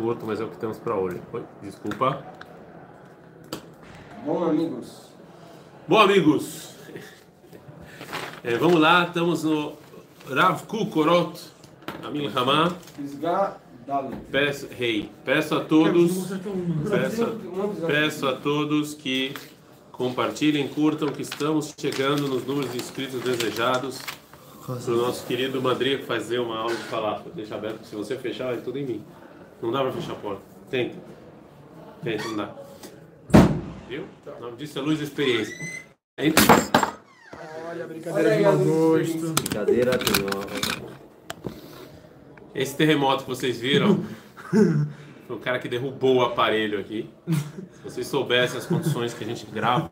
torto, mas é o que temos para hoje. Oi, desculpa. Bom, amigos. Bom, amigos, é, vamos lá, estamos no Rav Kukorot Amil Hamá. Peço, rei, peço a todos, peço, peço a todos que compartilhem, curtam, que estamos chegando nos números de inscritos desejados para o nosso querido Madrid fazer uma aula de falar. Deixa aberto, se você fechar, é tudo em mim. Não dá para fechar a porta. Tenta. Tenta, não dá. Viu? O nome disso é luz da experiência. Entra. Olha, brincadeira de mau gosto. Brincadeira de novo. Esse terremoto que vocês viram foi o cara que derrubou o aparelho aqui. Se vocês soubessem as condições que a gente grava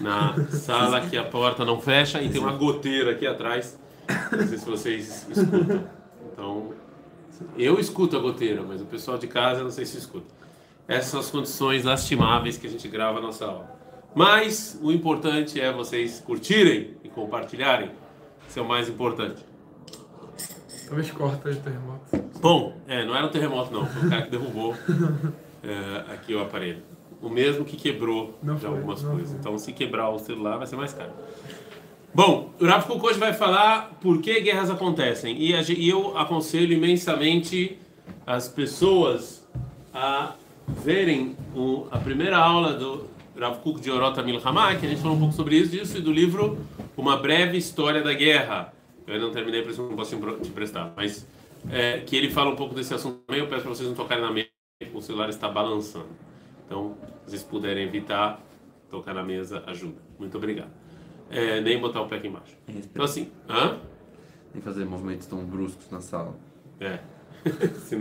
na sala que a porta não fecha e tem uma goteira aqui atrás. Não sei se vocês escutam. Então, eu escuto a goteira, mas o pessoal de casa não sei se escuta. Essas são as condições lastimáveis que a gente grava a nossa aula. Mas o importante é vocês curtirem e compartilharem. Isso é o mais importante. Talvez corta de terremoto. Bom, é, não era um terremoto não, foi o cara que derrubou é, aqui o aparelho. O mesmo que quebrou Não de foi, algumas coisas. foi. Então, se quebrar o celular, vai ser mais caro. Bom, o Rafa Kuk hoje vai falar por que guerras acontecem. E, eu aconselho imensamente as pessoas a verem a primeira aula do Rav Kuk de Orota Milhamá, que a gente falou um pouco sobre isso, disso e do livro Uma Breve História da Guerra. Eu ainda não terminei, por isso não posso te prestar. Mas é, que ele fala um pouco desse assunto também. Eu peço para vocês não tocarem na mesa, o celular está balançando. Então, se vocês puderem evitar, tocar na mesa ajuda. Muito obrigado. É, nem botar o pé aqui embaixo. Então, assim, hã? Que fazer movimentos tão bruscos na sala. É.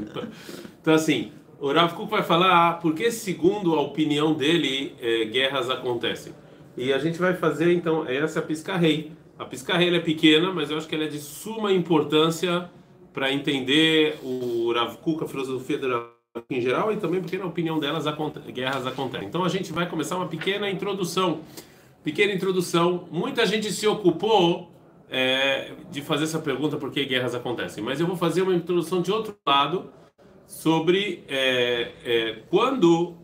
então, assim, o Rav Kuk vai falar por que, segundo a opinião dele, eh, guerras acontecem. E a gente vai fazer, então, essa pisca-rei. A pisca-rei é pequena, mas eu acho que ela é de suma importância para entender o Rav Kuk, a filosofia do Rav Kuk em geral, e também porque, na opinião delas, guerras acontecem. Então, a gente vai começar uma pequena introdução. Pequena introdução. Muita gente se ocupou é, de fazer essa pergunta por que guerras acontecem. Mas eu vou fazer uma introdução de outro lado sobre é, é, quando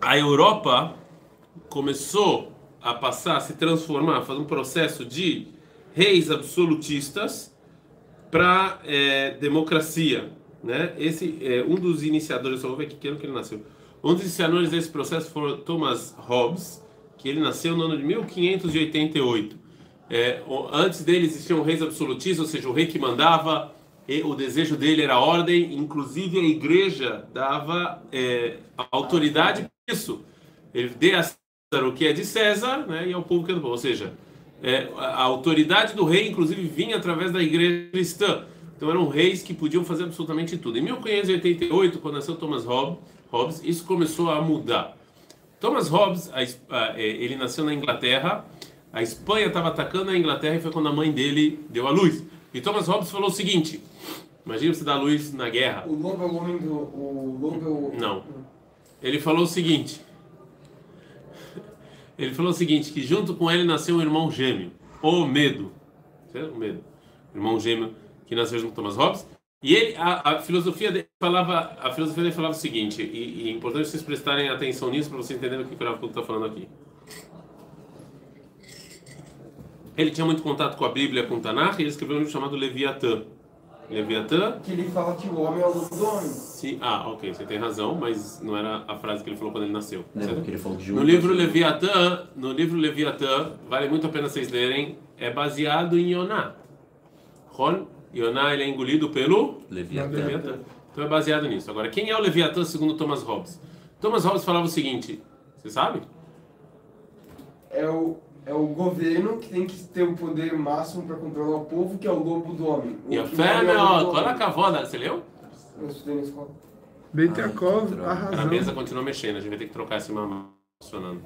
a Europa começou a passar, a se transformar, fazer um processo de reis absolutistas para democracia, né? Esse é um dos iniciadores, só vou ver que ano que ele nasceu. Um dos iniciadores desse processo foi Thomas Hobbes, que ele nasceu no ano de 1588. É, antes dele existiam reis absolutistas, ou seja, o rei que mandava, o desejo dele era ordem, inclusive a igreja dava é, autoridade para isso. Ele dê a César o que é de César, né, e ao povo que é do povo. Ou seja, é, a autoridade do rei, inclusive, vinha através da igreja cristã. Então eram reis que podiam fazer absolutamente tudo. Em 1588, quando nasceu Thomas Hobbes, Hobbes isso começou a mudar. Thomas Hobbes, a a- é, ele nasceu na Inglaterra. A Espanha estava atacando a Inglaterra e foi quando a mãe dele deu a luz. E Thomas Hobbes falou o seguinte: Imagina você dar luz na guerra. O lobo é o homem do. O lobo é o. Não. Ele falou o seguinte. Ele falou o seguinte, que junto com ele nasceu um irmão gêmeo, o Medo. Certo? O Medo. Irmão gêmeo que nasceu junto com Thomas Hobbes. E ele, a, a filosofia dele falava, a filosofia dele falava o seguinte, e, e é importante vocês prestarem atenção nisso para vocês entenderem o que o Rav está falando aqui. Ele tinha muito contato com a Bíblia, com o Tanakh, e ele escreveu um livro chamado Leviatã. Leviatã Que ele fala que o homem é o lobo do homem. Sim, ah, ok, você tem razão, mas não era a frase que ele falou quando ele nasceu. Lembra certo? que ele falou que No livro Leviatã, no livro Leviatã, vale muito a pena vocês lerem, é baseado em Yoná. Ron, Yoná ele é engolido pelo Leviatã. Leviatã. Então é baseado nisso. Agora, quem é o Leviatã segundo Thomas Hobbes? Thomas Hobbes falava o seguinte, você sabe? É o, é o governo que tem que ter o poder máximo para controlar o povo, que é o lobo do homem. E a fé, meu, olha a cavoda, você leu? Eu estudei na escola. Beitakov, que droga. A mesa continua mexendo, a gente vai ter que trocar esse mamão funcionando.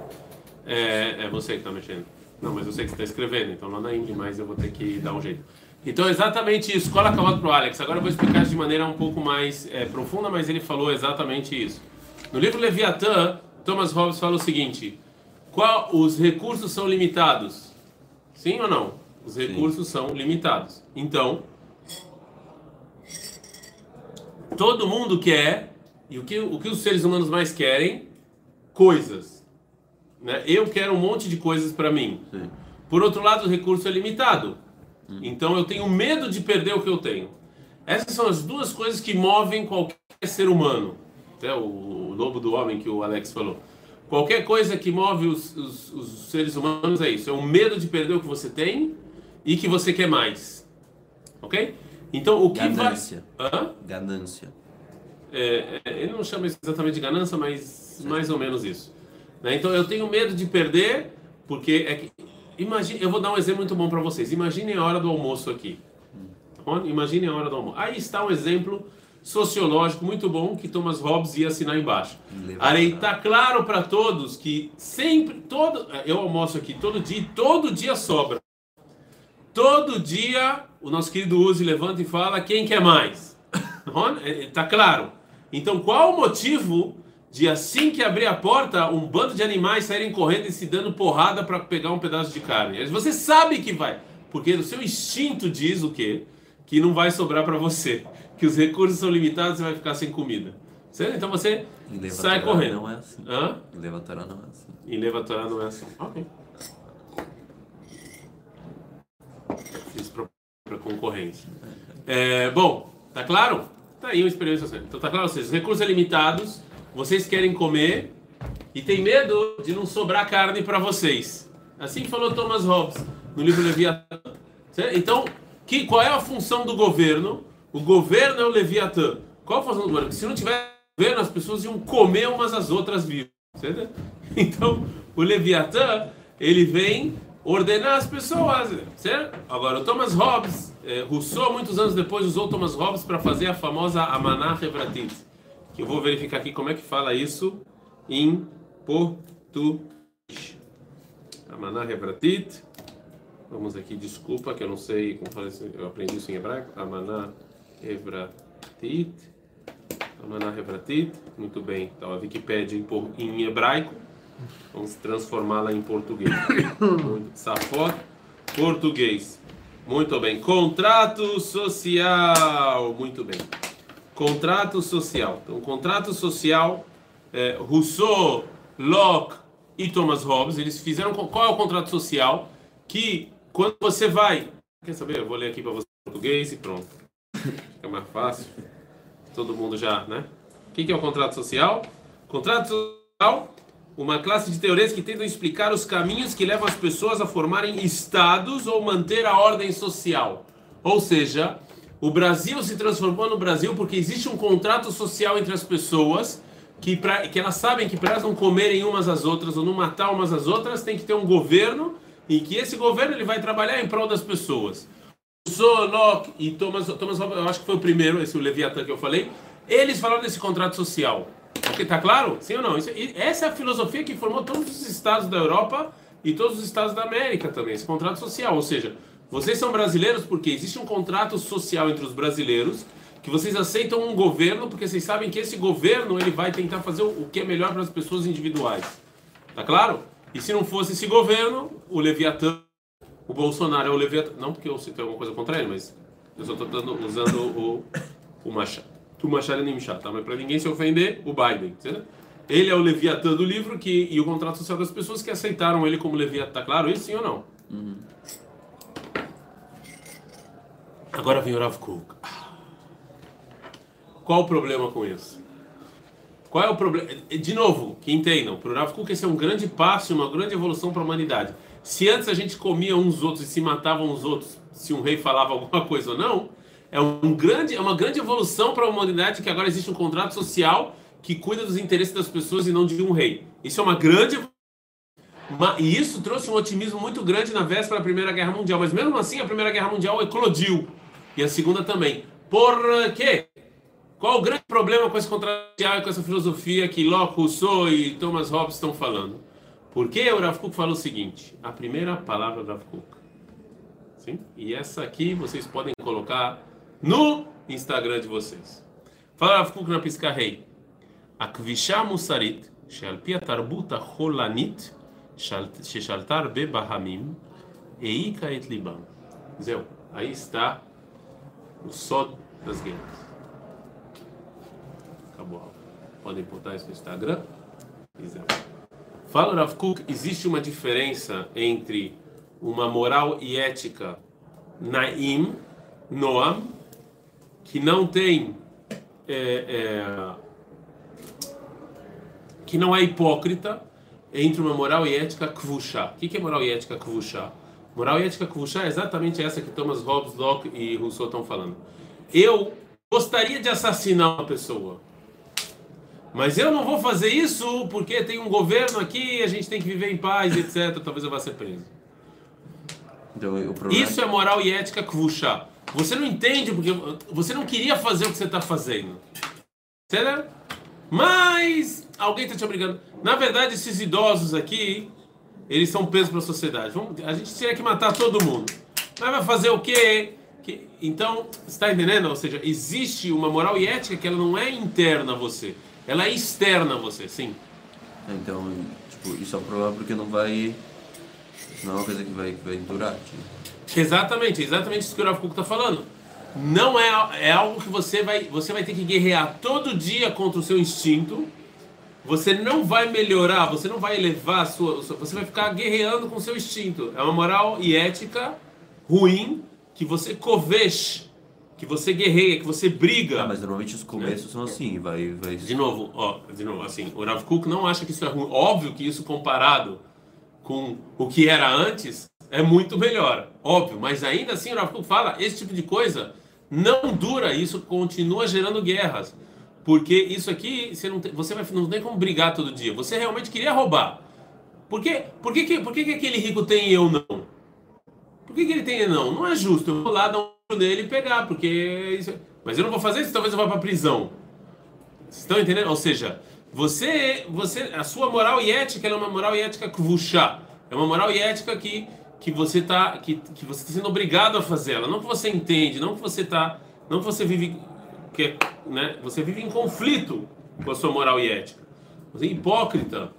É, é você que está mexendo. Não, mas eu sei que você está escrevendo, então não na Indy, mas eu vou ter que dar um jeito. Então, exatamente isso. Cola acabado para o Alex. Agora eu vou explicar isso de maneira um pouco mais é, profunda, mas ele falou exatamente isso. No livro Leviatã, Thomas Hobbes fala o seguinte: qual, os recursos são limitados. Sim ou não? Os recursos são limitados. Então, Todo mundo quer, e o que, o que os seres humanos mais querem? Coisas. Né? Eu quero um monte de coisas para mim. Sim. Por outro lado, o recurso é limitado. Então eu tenho medo de perder o que eu tenho. Essas são as duas coisas que movem qualquer ser humano. Até o, o lobo do homem que o Alex falou. Qualquer coisa que move os, os- os seres humanos é isso. É o medo de perder o que você tem e que você quer mais. Ok? Então o que Ganância. vai. Hã? Ganância. É, é, ele não chama exatamente de ganância, mas mais ou menos isso. Né? Então eu tenho medo de perder, porque é que. Imagine, eu vou dar um exemplo muito bom para vocês. Imaginem a hora do almoço aqui. Tá? Imaginem a hora do almoço. Aí está um exemplo sociológico muito bom que Thomas Hobbes ia assinar embaixo. Aí está claro para todos que sempre, todo, eu almoço aqui todo dia, todo dia sobra. Todo dia o nosso querido Uzi levanta e fala quem quer mais. Está claro. Então qual o motivo de assim que abrir a porta um bando de animais saírem correndo e se dando porrada para pegar um pedaço de carne? Você sabe que vai, porque o seu instinto diz o quê? Que não vai sobrar para você, que os recursos são limitados e você vai ficar sem comida. Certo? Então você sai correndo. Não é assim. Hã? Em não é assim. Em Levatorá não é assim. Ok. Fiz para concorrência. É, bom, tá claro? Tá aí uma experiência. Então tá claro, vocês, recursos é limitados, vocês querem comer e tem medo de não sobrar carne para vocês. Assim falou Thomas Hobbes no livro Leviatã. Então, que, qual é a função do governo? O governo é o Leviatã. Qual a função do governo? Se não tiver governo, as pessoas iam comer umas às outras vivas. Então, o Leviatã, ele vem ordenar as pessoas, certo? Agora, o Thomas Hobbes, eh, Rousseau, muitos anos depois, usou Thomas Hobbes para fazer a famosa Amaná Revratit, que eu vou verificar aqui como é que fala isso em português. Amaná Revratit. Vamos aqui, desculpa, que eu não sei como fala isso, eu aprendi isso em hebraico. Amaná Revratit. Amaná Revratit. Muito bem, então a Wikipédia em, em hebraico. Vamos transformá-la em português. Safot, português. Muito bem. Contrato social. Muito bem. Contrato social. Então, contrato social, é, Rousseau, Locke e Thomas Hobbes, eles fizeram. Qual é o contrato social? Que quando você vai. Quer saber? Eu vou ler aqui para você em português e pronto. Fica mais fácil. Todo mundo já, né? O que é o contrato social? Contrato social uma classe de teorias que tentam explicar os caminhos que levam as pessoas a formarem estados ou manter a ordem social. Ou seja, o Brasil se transformou no Brasil porque existe um contrato social entre as pessoas que, pra, que elas sabem que para elas não comerem umas às outras ou não matar umas às outras, tem que ter um governo e que esse governo ele vai trabalhar em prol das pessoas. Locke e Thomas, Thomas eu acho que foi o primeiro, esse o Leviatã que eu falei, eles falaram desse contrato social. Ok, tá claro? Sim ou não? Isso- essa é a filosofia que formou todos os estados da Europa e todos os estados da América também, esse contrato social. Ou seja, vocês são brasileiros porque existe um contrato social entre os brasileiros que vocês aceitam um governo porque vocês sabem que esse governo ele vai tentar fazer o que é melhor para as pessoas individuais. Tá claro? E se não fosse esse governo, o Leviatã o Bolsonaro é o Leviatã. Não porque eu tenho alguma coisa contra ele, mas eu só estou usando o, o Machado. O Machado é Nimchá, tá? Mas para ninguém se ofender, o Biden. certo? Ele é o Leviatã do livro que, e o contrato social das pessoas que aceitaram ele como Leviatã. Tá claro isso, sim ou não? Agora vem o Rav Kuk. Qual o problema com isso? Qual é o problema? De novo, que entendam, para o Rav Kuk esse é um grande passo, uma grande evolução para a humanidade. Se antes a gente comia uns outros e se matavam uns outros, se um rei falava alguma coisa ou não, é, um grande, é uma grande evolução para a humanidade que agora existe um contrato social que cuida dos interesses das pessoas e não de um rei. Isso é uma grande Ma- E isso trouxe um otimismo muito grande na véspera da Primeira Guerra Mundial. Mas mesmo assim, a Primeira Guerra Mundial eclodiu. E a segunda também. Por quê? Qual o grande problema com esse contradiário, com essa filosofia que Locke, Rousseau e Thomas Hobbes estão falando? Porque o Rav Kuk falou o seguinte, a primeira palavra do Rav Kuk. Sim? E essa aqui vocês podem colocar no Instagram de vocês. Fala Rav Kuk na pisca rei. Akvisha musarit, shalpi atarbuta holanit, be bebahamim, eika et libam. Zeu, aí está o só das guerras. Acabou. Podem botar isso no Instagram? Fala Rav Kuk, existe uma diferença entre uma moral e ética naim, noam, que não tem é, é, que não é hipócrita entre uma moral e ética kvushá. O que é moral e ética kvushá? Moral e ética kvushá é exatamente essa que Thomas Hobbes, Locke e Rousseau estão falando. Eu gostaria de assassinar uma pessoa, mas eu não vou fazer isso porque tem um governo aqui, a gente tem que viver em paz, etc. Talvez eu vá ser preso. Então, o problema Isso é moral e ética kvushá. Você não entende porque você não queria fazer o que você está fazendo. Certo? Mas alguém está te obrigando. Na verdade, esses idosos aqui, eles são peso para a sociedade. Vamos, a gente tinha que matar todo mundo. Mas vai fazer o quê? Que, então, está entendendo? Ou seja, existe uma moral e ética que ela não é interna a você. Ela é externa a você, sim. Então, tipo, isso é um problema porque não vai. Não é uma coisa que vai, que vai durar. Tipo. Exatamente, exatamente isso que o Rav Kuk está falando. Não é, é algo que você vai, você vai ter que guerrear todo dia contra o seu instinto. Você não vai melhorar, você não vai elevar a sua, você vai ficar guerreando com o seu instinto. É uma moral e ética ruim que você coveche, que você guerreia, que você briga. Ah, mas normalmente os começos são assim, vai, vai. De novo, ó, de novo, assim, o Rav Kuk não acha que isso é ruim. Óbvio que isso comparado com o que era antes é muito melhor, óbvio. Mas ainda assim o Rav Kuk fala, esse tipo de coisa não dura, isso continua gerando guerras. Porque isso aqui, você não tem, você não tem como brigar todo dia. Você realmente queria roubar. Por, quê? Por, que, que, por que, que aquele rico tem e eu não? Por que, que ele tem e não? Não é justo. Eu vou lá dar um nele e pegar, porque. Isso... Mas eu não vou fazer isso, talvez eu vá para prisão. Vocês estão entendendo? Ou seja, você, você, a sua moral e ética é uma moral e ética kvushá. É uma moral e ética que, que você está que, que você tá sendo obrigado a fazer ela. Não que você entende, não que você tá, não que você vive que né, você vive em conflito com a sua moral e ética. Você é hipócrita,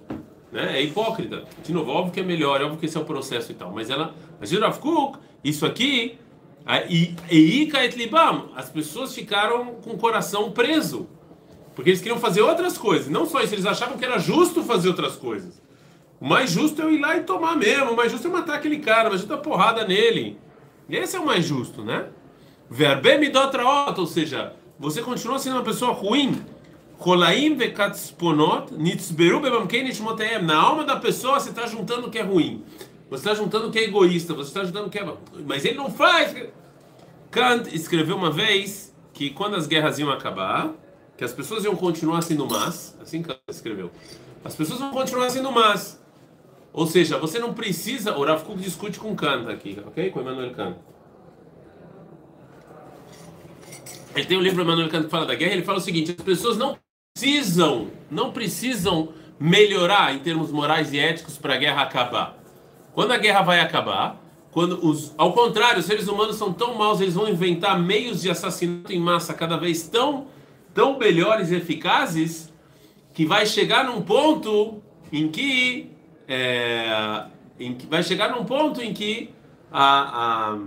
né? É hipócrita. De novo, óbvio que é melhor, óbvio que esse é o processo e tal, mas ela, mas Rav Kuk, isso aqui, e Eika et as pessoas ficaram com o coração preso, porque eles queriam fazer outras coisas. Não só isso, eles achavam que era justo fazer outras coisas. O mais justo é eu ir lá e tomar mesmo, o mais justo é matar aquele cara, o mais justo é porrada nele. Esse é o mais justo, né? Verbe midotraot, ou seja, você continua sendo uma pessoa ruim. Rolaim vekatsponot nitzberu bebamkei. Na alma da pessoa você está juntando o que é ruim. Você está juntando o que é egoísta. Você está juntando o que é. Mas ele não faz. Kant escreveu uma vez que quando as guerras iam acabar, que as pessoas iam continuar sendo más. Assim Kant escreveu. As pessoas vão continuar sendo más. Ou seja, você não precisa. O Rav Kuk discute com Kant aqui, ok? Com Emmanuel Kant. Ele tem um livro Emmanuel Kant que fala da guerra. Ele fala o seguinte: as pessoas não precisam, não precisam melhorar em termos morais e éticos para a guerra acabar. Quando a guerra vai acabar, quando os, ao contrário, os seres humanos são tão maus, eles vão inventar meios de assassinato em massa cada vez tão, tão melhores e eficazes que vai chegar num ponto em que, é, em que vai chegar num ponto em que a, a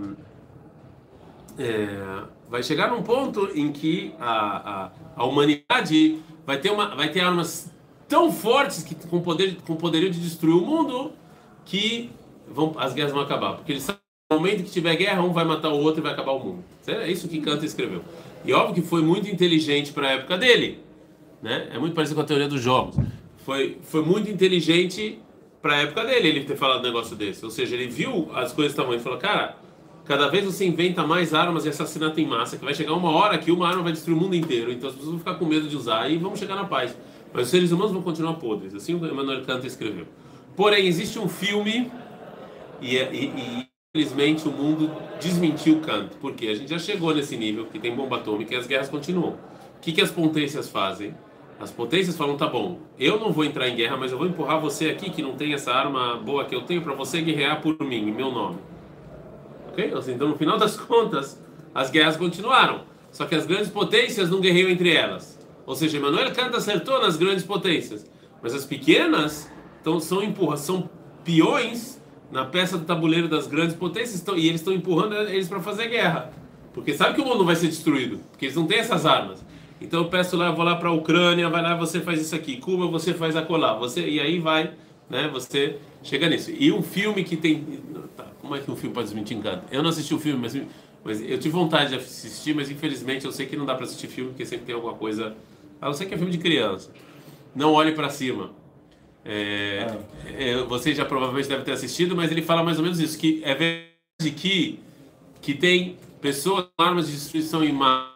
é, vai chegar num ponto em que a, a, a humanidade vai ter, uma, vai ter armas tão fortes que com poder com poderio de destruir o mundo que vão, as guerras vão acabar. Porque eles no momento que tiver guerra um vai matar o outro e vai acabar o mundo. É isso que Kant escreveu. E óbvio que foi muito inteligente para a época dele né? É muito parecido com a teoria dos jogos. Foi foi muito inteligente para a época dele ele ter falado um negócio desse. Ou seja ele viu as coisas estavam e falou cara cada vez você inventa mais armas e assassinato em massa, que vai chegar uma hora que uma arma vai destruir o mundo inteiro, então as pessoas vão ficar com medo de usar e vamos chegar na paz. Mas os seres humanos vão continuar podres, assim o Emmanuel Kant escreveu. Porém, existe um filme e, e, e infelizmente o mundo desmentiu Kant, porque a gente já chegou nesse nível que tem bomba atômica e as guerras continuam. O que, que as potências fazem? As potências falam, tá bom, eu não vou entrar em guerra, mas eu vou empurrar você aqui que não tem essa arma boa que eu tenho para você guerrear por mim, em meu nome. Ok? Então, no final das contas, as guerras continuaram. Só que as grandes potências não guerreiam entre elas. Ou seja, Emmanuel Kant acertou nas grandes potências. Mas as pequenas então, são, empurra, são peões na peça do tabuleiro das grandes potências e eles estão empurrando eles para fazer guerra. Porque sabe que o mundo vai ser destruído, porque eles não têm essas armas. Então eu peço lá, eu vou lá para a Ucrânia, vai lá, você faz isso aqui. Cuba, você faz acolá. Você e aí vai, né? Você chega nisso. E um filme que tem, tá, como é que um filme pode desmentir encanto? Eu não assisti o filme, mas, mas eu tive vontade de assistir, mas infelizmente eu sei que não dá para assistir filme porque sempre tem alguma coisa. A não ser que é filme de criança. Não olhe para cima. É, é, você já provavelmente deve ter assistido, mas ele fala mais ou menos isso, que é verdade que, que tem pessoas com armas de destruição em mão,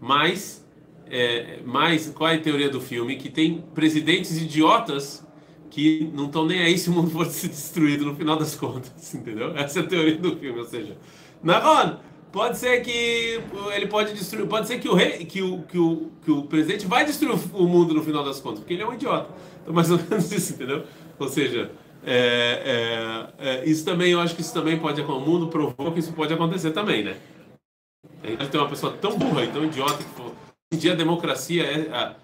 mas, é, mais qual é a teoria do filme? Que tem presidentes idiotas que não estão nem aí se o mundo for se destruído no final das contas, entendeu? Essa é a teoria do filme, ou seja, Naron, pode ser que ele pode destruir, pode ser que o rei, que o, que o, que o presidente vai destruir o mundo no final das contas, porque ele é um idiota. Então, mais ou menos isso, entendeu? Ou seja, é, é, é, isso também, eu acho que isso também pode acontecer. O mundo provou que isso pode acontecer também, né? A gente tem uma pessoa tão burra e tão idiota que hoje dia a democracia é. A,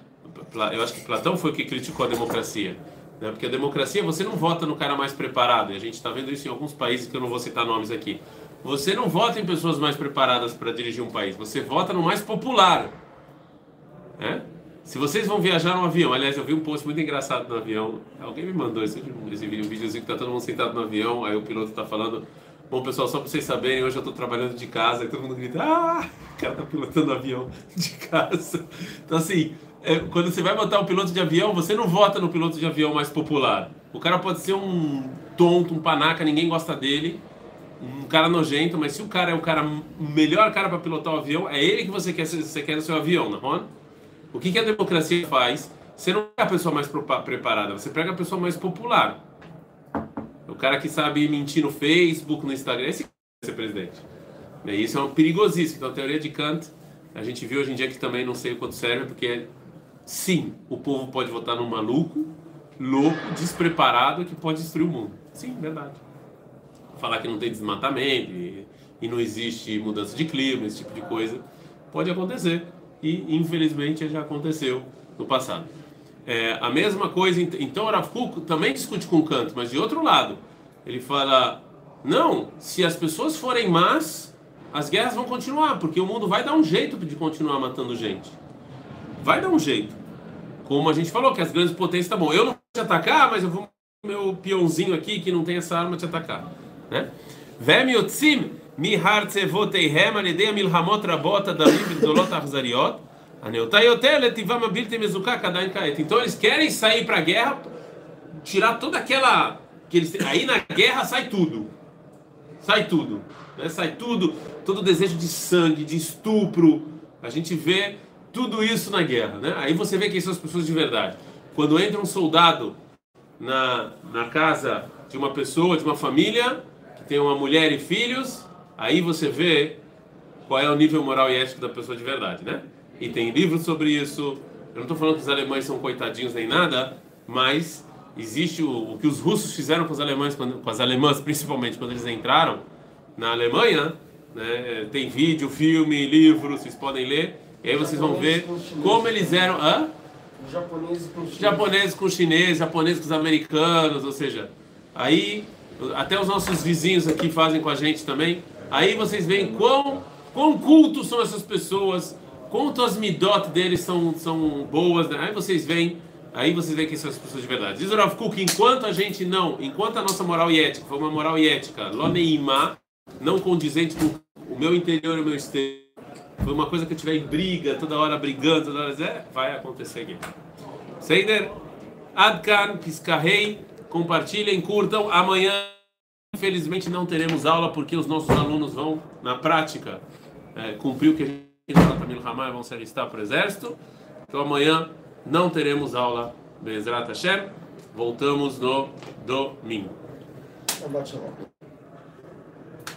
eu acho que Platão foi o que criticou a democracia. Né? Porque a democracia, você não vota no cara mais preparado. E a gente está vendo isso em alguns países que eu não vou citar nomes aqui. Você não vota em pessoas mais preparadas para dirigir um país. Você vota no mais popular. Né? Se vocês vão viajar no avião, aliás, eu vi um post muito engraçado no avião. Alguém me mandou esse, esse vídeo, um videozinho que tá todo mundo sentado no avião, aí o piloto está falando. Bom, pessoal, só para vocês saberem, hoje eu estou trabalhando de casa, e todo mundo grita, ah, o cara tá pilotando avião de casa. Então, assim, é, quando você vai botar um piloto de avião, você não vota no piloto de avião mais popular. O cara pode ser um tonto, um panaca, ninguém gosta dele, um cara nojento, mas se o cara é o cara melhor cara para pilotar o avião, é ele que você quer, você quer no seu avião, não é? O que, que a democracia faz? Você não pega a pessoa mais preparada, você pega a pessoa mais popular. O cara que sabe mentir no Facebook, no Instagram, esse é ser presidente. E isso é um perigosíssimo. Então, a teoria de Kant, a gente viu hoje em dia que também não sei o quanto serve, porque sim, o povo pode votar num maluco, louco, despreparado, que pode destruir o mundo. Sim, verdade. Falar que não tem desmatamento e, e não existe mudança de clima, esse tipo de coisa, pode acontecer e infelizmente já aconteceu no passado. É, a mesma coisa, então Rav Kuk também discute com Kant, mas de outro lado, ele fala: não, se as pessoas forem más, as guerras vão continuar, porque o mundo vai dar um jeito de continuar matando gente. Vai dar um jeito como a gente falou, que as grandes potências tá bom. Eu não vou te atacar, mas eu vou meu peãozinho aqui que não tem essa arma te atacar, né? Vemiotzim mihartzevoteihem aledei milhamot rabot adamim vidolot arzariot aneutai letivam abiltem mezukah kadain kaet. Então eles querem sair para a guerra, tirar toda aquela que eles aí na guerra sai tudo, sai tudo, né? sai tudo, todo desejo de sangue, de estupro, a gente vê tudo isso na guerra. Né? Aí você vê quem são as pessoas de verdade. Quando entra um soldado na, na casa de uma pessoa, de uma família, que tem uma mulher e filhos, Aí você vê qual é o nível moral e ético da pessoa de verdade, né? E tem livros sobre isso. Eu não estou falando que os alemães são coitadinhos nem nada, mas existe o, o que os russos fizeram com os alemães, quando, com as alemãs principalmente quando eles entraram na Alemanha. Né? Tem vídeo, filme, livro, vocês podem ler. E aí vocês vão ver como eles eram. Hã? Japoneses com chineses. Japoneses com chineses, japoneses com os americanos, ou seja, aí até os nossos vizinhos aqui fazem com a gente também. Aí vocês veem quão, quão cultos são essas pessoas, quanto as midot deles são, são boas. Né? Aí vocês veem, aí vocês veem quem são as pessoas de verdade. Diz o Rav Kuk, enquanto a gente não, enquanto a nossa moral e ética foi uma moral e ética, loneima, não condizente com o meu interior e o meu exterior, foi uma coisa que eu tiver em briga, toda hora brigando, toda hora, é, vai acontecer aqui. Seider, Adkan, Piscarrei, compartilhem, curtam, amanhã Infelizmente não teremos aula porque os nossos alunos vão, na prática, é, cumprir o que a gente fala para Milhamar vão se alistar para o exército. Então amanhã não teremos aula Bezrat Hashem. Voltamos no domingo.